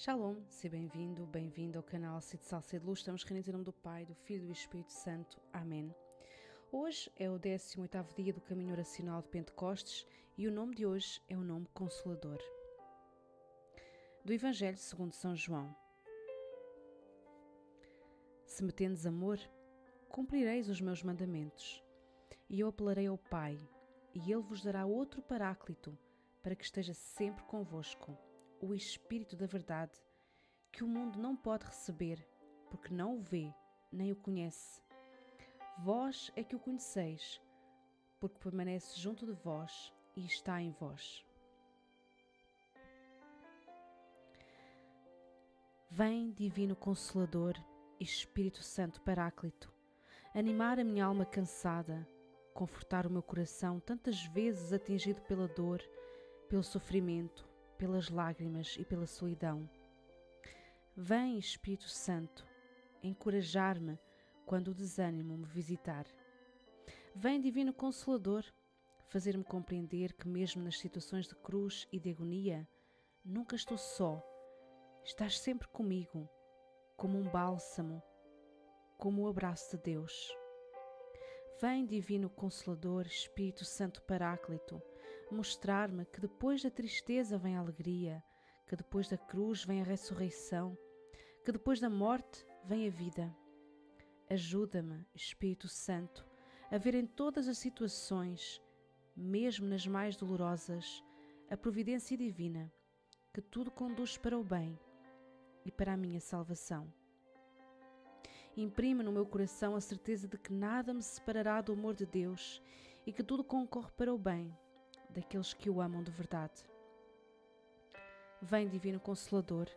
Shalom, seja bem-vindo, bem-vindo ao canal Cid Salsa de Luz. Estamos reunidos em nome do Pai, do Filho e do Espírito Santo. Amém. Hoje é o 18º dia do caminho oracional de Pentecostes e o nome de hoje é o nome Consolador. Do Evangelho segundo São João. Se me tendes amor, cumprireis os meus mandamentos, e eu apelarei ao Pai, e ele vos dará outro paráclito, para que esteja sempre convosco o Espírito da Verdade, que o mundo não pode receber, porque não o vê nem o conhece. Vós é que o conheceis, porque permanece junto de vós e está em vós. Vem, Divino Consolador, Espírito Santo Paráclito, animar a minha alma cansada, confortar o meu coração tantas vezes atingido pela dor, pelo sofrimento, pelas lágrimas e pela solidão. Vem, Espírito Santo, encorajar-me quando o desânimo me visitar. Vem, Divino Consolador, fazer-me compreender que, mesmo nas situações de cruz e de agonia, nunca estou só. Estás sempre comigo, como um bálsamo, como o abraço de Deus. Vem, Divino Consolador, Espírito Santo Paráclito, mostrar-me que depois da tristeza vem a alegria, que depois da cruz vem a ressurreição, que depois da morte vem a vida. Ajuda-me, Espírito Santo, a ver em todas as situações, mesmo nas mais dolorosas, a providência divina, que tudo conduz para o bem e para a minha salvação. Imprime no meu coração a certeza de que nada me separará do amor de Deus e que tudo concorre para o bem daqueles que o amam de verdade. Vem, Divino Consolador,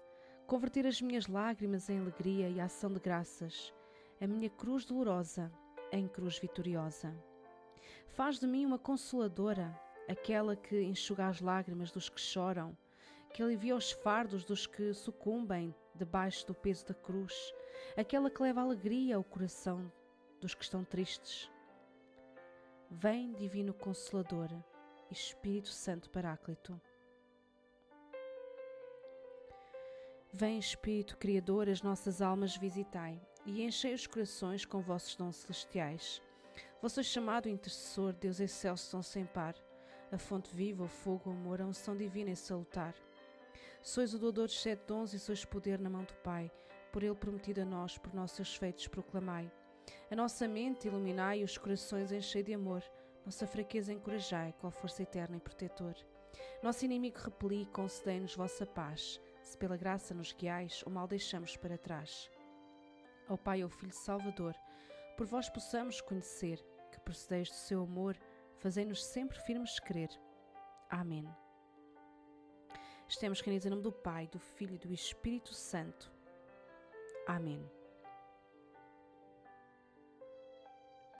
converter as minhas lágrimas em alegria e ação de graças, a minha cruz dolorosa em cruz vitoriosa. Faz de mim uma consoladora, aquela que enxuga as lágrimas dos que choram, que alivia os fardos dos que sucumbem debaixo do peso da cruz, aquela que leva alegria ao coração dos que estão tristes. Vem, Divino Consolador, Espírito Santo Paráclito. Vem, Espírito Criador, as nossas almas visitai e enchei os corações com vossos dons celestiais. Vós sois chamado intercessor, Deus excelso, São sem par, a fonte viva, o fogo, o amor, a unção divina e salutar. Sois o doador de sete dons e sois poder na mão do Pai, por Ele prometido a nós, por nossos feitos proclamai. A nossa mente iluminai e os corações enchei de amor, nossa fraqueza encorajai, qual força eterna e protetor. Nosso inimigo repeli, concedei-nos vossa paz, se pela graça nos guiais, o mal deixamos para trás. Ao Pai e ao Filho Salvador, por vós possamos conhecer que procedeis do seu amor, fazei-nos sempre firmes crer. Amém. Estamos reunidos em nome do Pai, do Filho e do Espírito Santo. Amém.